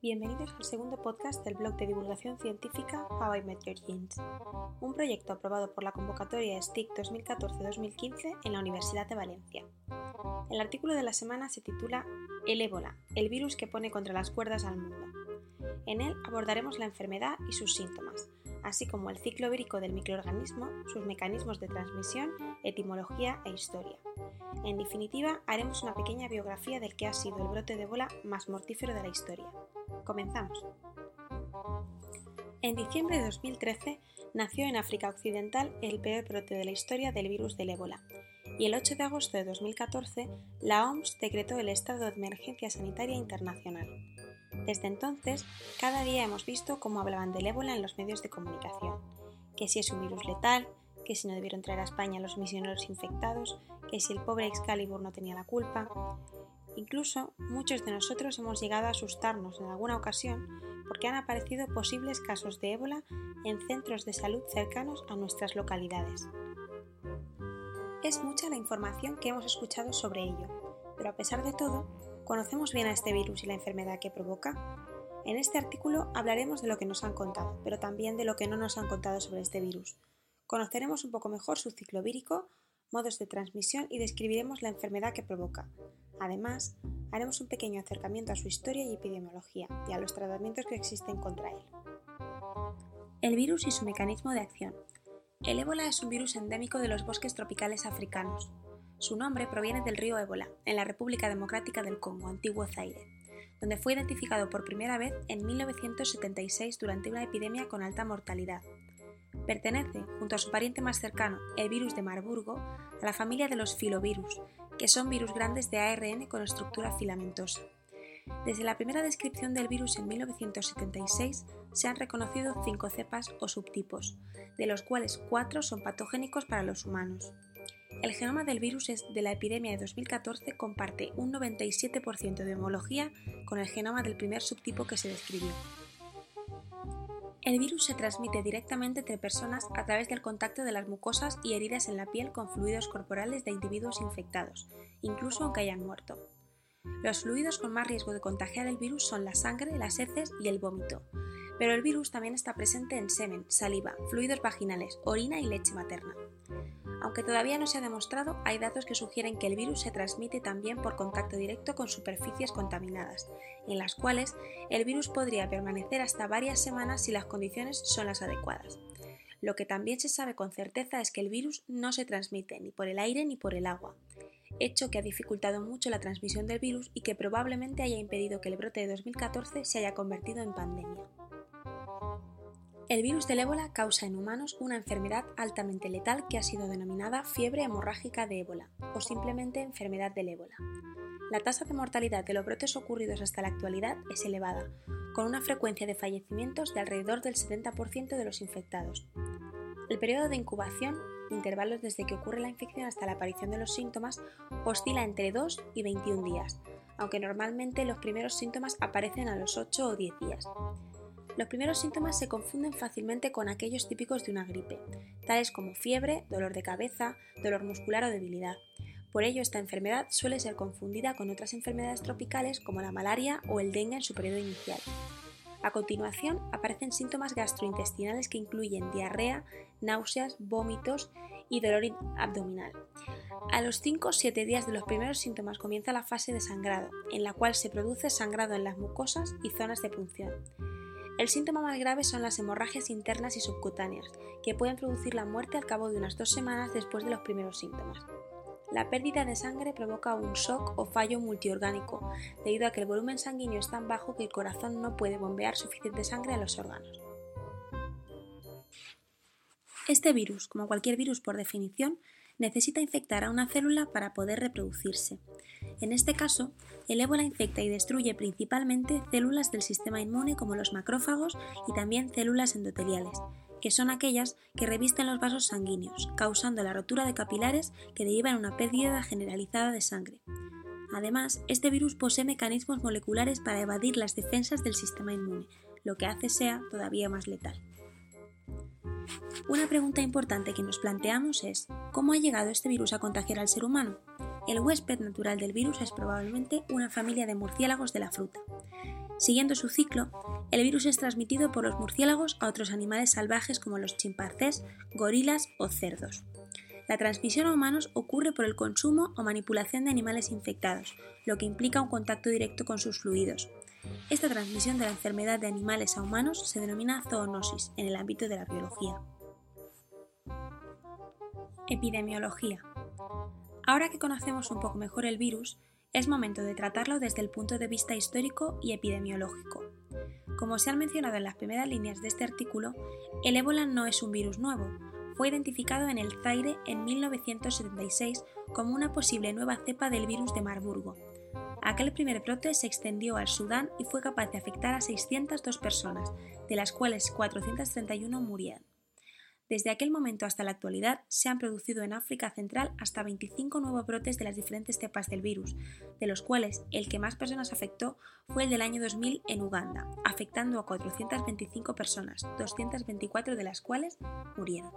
Bienvenidos al segundo podcast del blog de divulgación científica How I Met Your Genes, un proyecto aprobado por la convocatoria STIC 2014-2015 en la Universidad de Valencia. El artículo de la semana se titula El ébola, el virus que pone contra las cuerdas al mundo. En él abordaremos la enfermedad y sus síntomas, así como el ciclo vírico del microorganismo, sus mecanismos de transmisión, etimología e historia. En definitiva, haremos una pequeña biografía del que ha sido el brote de ébola más mortífero de la historia. Comenzamos. En diciembre de 2013 nació en África Occidental el peor brote de la historia del virus del ébola, y el 8 de agosto de 2014 la OMS decretó el estado de emergencia sanitaria internacional. Desde entonces, cada día hemos visto cómo hablaban del ébola en los medios de comunicación, que si es un virus letal, que si no debieron traer a España los misioneros infectados, que si el pobre Excalibur no tenía la culpa. Incluso muchos de nosotros hemos llegado a asustarnos en alguna ocasión porque han aparecido posibles casos de ébola en centros de salud cercanos a nuestras localidades. Es mucha la información que hemos escuchado sobre ello, pero a pesar de todo, ¿conocemos bien a este virus y la enfermedad que provoca? En este artículo hablaremos de lo que nos han contado, pero también de lo que no nos han contado sobre este virus, Conoceremos un poco mejor su ciclo vírico, modos de transmisión y describiremos la enfermedad que provoca. Además, haremos un pequeño acercamiento a su historia y epidemiología y a los tratamientos que existen contra él. El virus y su mecanismo de acción. El ébola es un virus endémico de los bosques tropicales africanos. Su nombre proviene del río Ébola, en la República Democrática del Congo, antiguo Zaire, donde fue identificado por primera vez en 1976 durante una epidemia con alta mortalidad. Pertenece, junto a su pariente más cercano, el virus de Marburgo, a la familia de los filovirus, que son virus grandes de ARN con estructura filamentosa. Desde la primera descripción del virus en 1976 se han reconocido cinco cepas o subtipos, de los cuales cuatro son patogénicos para los humanos. El genoma del virus de la epidemia de 2014 comparte un 97% de homología con el genoma del primer subtipo que se describió. El virus se transmite directamente entre personas a través del contacto de las mucosas y heridas en la piel con fluidos corporales de individuos infectados, incluso aunque hayan muerto. Los fluidos con más riesgo de contagiar el virus son la sangre, las heces y el vómito, pero el virus también está presente en semen, saliva, fluidos vaginales, orina y leche materna. Aunque todavía no se ha demostrado, hay datos que sugieren que el virus se transmite también por contacto directo con superficies contaminadas, en las cuales el virus podría permanecer hasta varias semanas si las condiciones son las adecuadas. Lo que también se sabe con certeza es que el virus no se transmite ni por el aire ni por el agua, hecho que ha dificultado mucho la transmisión del virus y que probablemente haya impedido que el brote de 2014 se haya convertido en pandemia. El virus del ébola causa en humanos una enfermedad altamente letal que ha sido denominada fiebre hemorrágica de ébola o simplemente enfermedad del ébola. La tasa de mortalidad de los brotes ocurridos hasta la actualidad es elevada, con una frecuencia de fallecimientos de alrededor del 70% de los infectados. El periodo de incubación, intervalos desde que ocurre la infección hasta la aparición de los síntomas, oscila entre 2 y 21 días, aunque normalmente los primeros síntomas aparecen a los 8 o 10 días. Los primeros síntomas se confunden fácilmente con aquellos típicos de una gripe, tales como fiebre, dolor de cabeza, dolor muscular o debilidad. Por ello, esta enfermedad suele ser confundida con otras enfermedades tropicales como la malaria o el dengue en su periodo inicial. A continuación, aparecen síntomas gastrointestinales que incluyen diarrea, náuseas, vómitos y dolor abdominal. A los 5 o 7 días de los primeros síntomas comienza la fase de sangrado, en la cual se produce sangrado en las mucosas y zonas de punción. El síntoma más grave son las hemorragias internas y subcutáneas, que pueden producir la muerte al cabo de unas dos semanas después de los primeros síntomas. La pérdida de sangre provoca un shock o fallo multiorgánico, debido a que el volumen sanguíneo es tan bajo que el corazón no puede bombear suficiente sangre a los órganos. Este virus, como cualquier virus por definición, necesita infectar a una célula para poder reproducirse. En este caso, el ébola infecta y destruye principalmente células del sistema inmune como los macrófagos y también células endoteliales, que son aquellas que revisten los vasos sanguíneos, causando la rotura de capilares que derivan en una pérdida generalizada de sangre. Además, este virus posee mecanismos moleculares para evadir las defensas del sistema inmune, lo que hace sea todavía más letal. Una pregunta importante que nos planteamos es, ¿cómo ha llegado este virus a contagiar al ser humano? El huésped natural del virus es probablemente una familia de murciélagos de la fruta. Siguiendo su ciclo, el virus es transmitido por los murciélagos a otros animales salvajes como los chimpancés, gorilas o cerdos. La transmisión a humanos ocurre por el consumo o manipulación de animales infectados, lo que implica un contacto directo con sus fluidos. Esta transmisión de la enfermedad de animales a humanos se denomina zoonosis en el ámbito de la biología. Epidemiología. Ahora que conocemos un poco mejor el virus, es momento de tratarlo desde el punto de vista histórico y epidemiológico. Como se han mencionado en las primeras líneas de este artículo, el ébola no es un virus nuevo, fue identificado en el Zaire en 1976 como una posible nueva cepa del virus de Marburgo. Aquel primer brote se extendió al Sudán y fue capaz de afectar a 602 personas, de las cuales 431 murieron. Desde aquel momento hasta la actualidad se han producido en África Central hasta 25 nuevos brotes de las diferentes cepas del virus, de los cuales el que más personas afectó fue el del año 2000 en Uganda, afectando a 425 personas, 224 de las cuales murieron.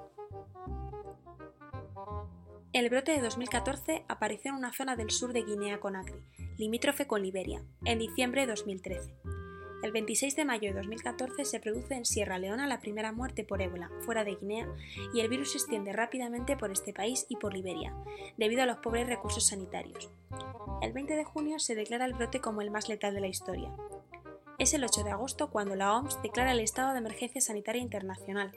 El brote de 2014 apareció en una zona del sur de Guinea-Conakry, limítrofe con Liberia, en diciembre de 2013. El 26 de mayo de 2014 se produce en Sierra Leona la primera muerte por ébola fuera de Guinea y el virus se extiende rápidamente por este país y por Liberia, debido a los pobres recursos sanitarios. El 20 de junio se declara el brote como el más letal de la historia. Es el 8 de agosto cuando la OMS declara el estado de emergencia sanitaria internacional,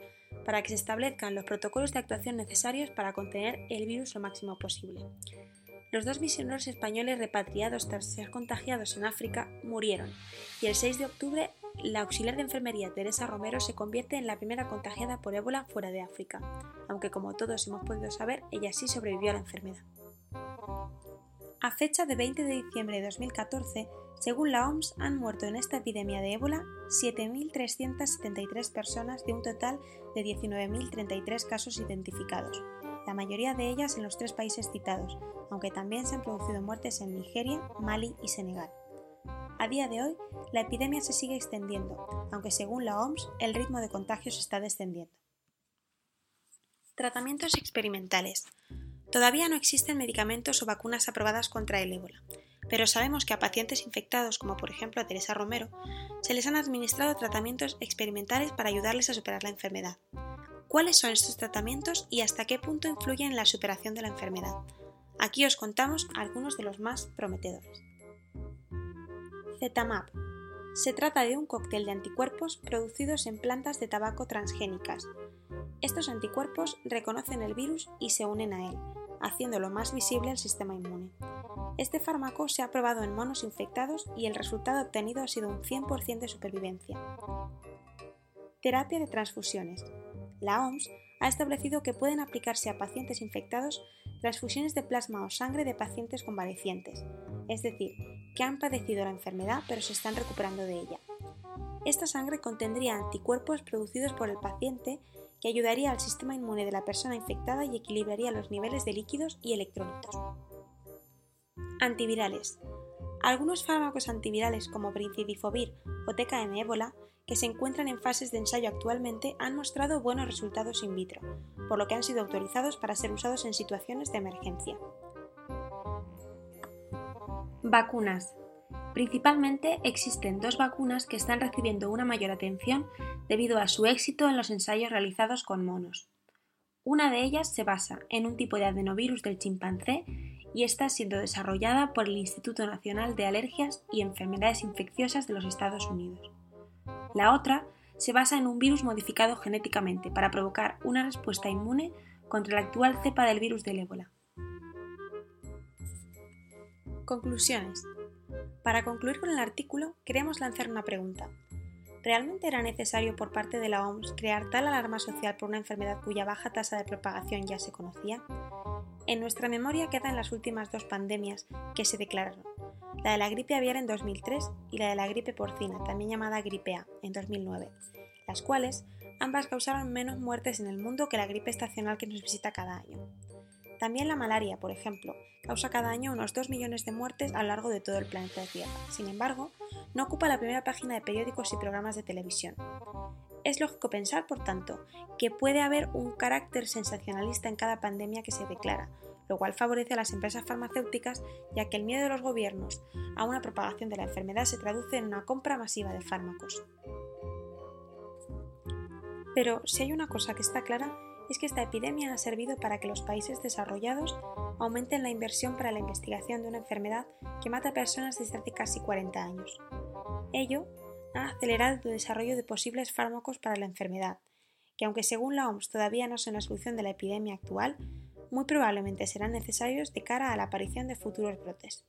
para que se establezcan los protocolos de actuación necesarios para contener el virus lo máximo posible. Los dos misioneros españoles repatriados tras ser contagiados en África murieron y el 6 de octubre la auxiliar de enfermería Teresa Romero se convierte en la primera contagiada por ébola fuera de África, aunque como todos hemos podido saber, ella sí sobrevivió a la enfermedad. A fecha de 20 de diciembre de 2014, según la OMS, han muerto en esta epidemia de ébola 7.373 personas de un total de 19.033 casos identificados, la mayoría de ellas en los tres países citados, aunque también se han producido muertes en Nigeria, Mali y Senegal. A día de hoy, la epidemia se sigue extendiendo, aunque según la OMS, el ritmo de contagios está descendiendo. Tratamientos experimentales. Todavía no existen medicamentos o vacunas aprobadas contra el ébola, pero sabemos que a pacientes infectados, como por ejemplo a Teresa Romero, se les han administrado tratamientos experimentales para ayudarles a superar la enfermedad. ¿Cuáles son estos tratamientos y hasta qué punto influyen en la superación de la enfermedad? Aquí os contamos algunos de los más prometedores. Zetamap. Se trata de un cóctel de anticuerpos producidos en plantas de tabaco transgénicas. Estos anticuerpos reconocen el virus y se unen a él, haciéndolo más visible al sistema inmune. Este fármaco se ha probado en monos infectados y el resultado obtenido ha sido un 100% de supervivencia. Terapia de transfusiones. La OMS ha establecido que pueden aplicarse a pacientes infectados transfusiones de plasma o sangre de pacientes convalecientes, es decir, que han padecido la enfermedad pero se están recuperando de ella. Esta sangre contendría anticuerpos producidos por el paciente que ayudaría al sistema inmune de la persona infectada y equilibraría los niveles de líquidos y electrolitos. Antivirales. Algunos fármacos antivirales como Brincidifovir o TKM ébola que se encuentran en fases de ensayo actualmente han mostrado buenos resultados in vitro, por lo que han sido autorizados para ser usados en situaciones de emergencia. Vacunas. Principalmente existen dos vacunas que están recibiendo una mayor atención debido a su éxito en los ensayos realizados con monos. Una de ellas se basa en un tipo de adenovirus del chimpancé y está siendo desarrollada por el Instituto Nacional de Alergias y Enfermedades Infecciosas de los Estados Unidos. La otra se basa en un virus modificado genéticamente para provocar una respuesta inmune contra la actual cepa del virus del ébola. Conclusiones. Para concluir con el artículo, queremos lanzar una pregunta. ¿Realmente era necesario por parte de la OMS crear tal alarma social por una enfermedad cuya baja tasa de propagación ya se conocía? En nuestra memoria quedan las últimas dos pandemias que se declararon, la de la gripe aviar en 2003 y la de la gripe porcina, también llamada gripe A, en 2009, las cuales ambas causaron menos muertes en el mundo que la gripe estacional que nos visita cada año. También la malaria, por ejemplo, causa cada año unos 2 millones de muertes a lo largo de todo el planeta Tierra. Sin embargo, no ocupa la primera página de periódicos y programas de televisión. Es lógico pensar, por tanto, que puede haber un carácter sensacionalista en cada pandemia que se declara, lo cual favorece a las empresas farmacéuticas ya que el miedo de los gobiernos a una propagación de la enfermedad se traduce en una compra masiva de fármacos. Pero si hay una cosa que está clara es que esta epidemia ha servido para que los países desarrollados aumenten la inversión para la investigación de una enfermedad que mata a personas desde hace casi 40 años. Ello ha acelerado el desarrollo de posibles fármacos para la enfermedad, que aunque según la OMS todavía no son la solución de la epidemia actual, muy probablemente serán necesarios de cara a la aparición de futuros brotes.